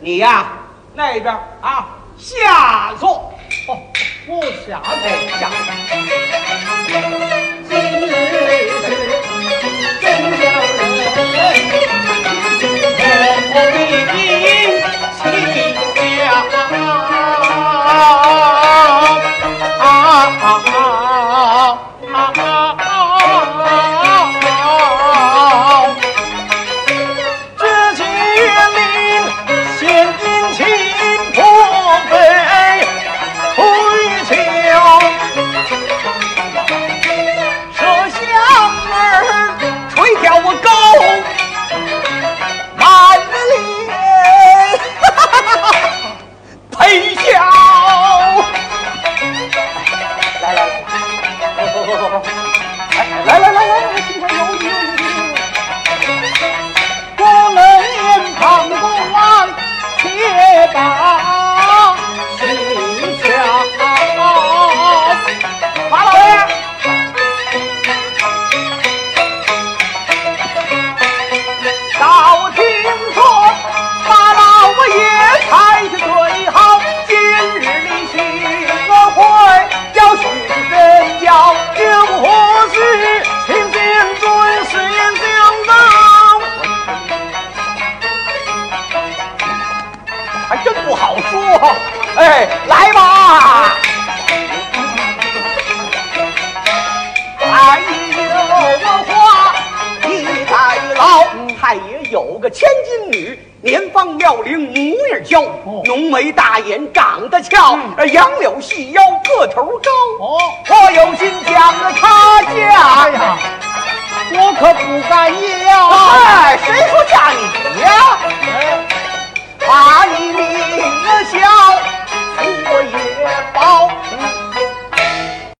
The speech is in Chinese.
你呀，那边啊，下座。哦，不下哎，下坐坐坐哎，来吧！还有花一代老，太爷有个千金女，年方妙龄，模样娇，浓眉大眼，长得俏，杨柳细腰，个头高。哦，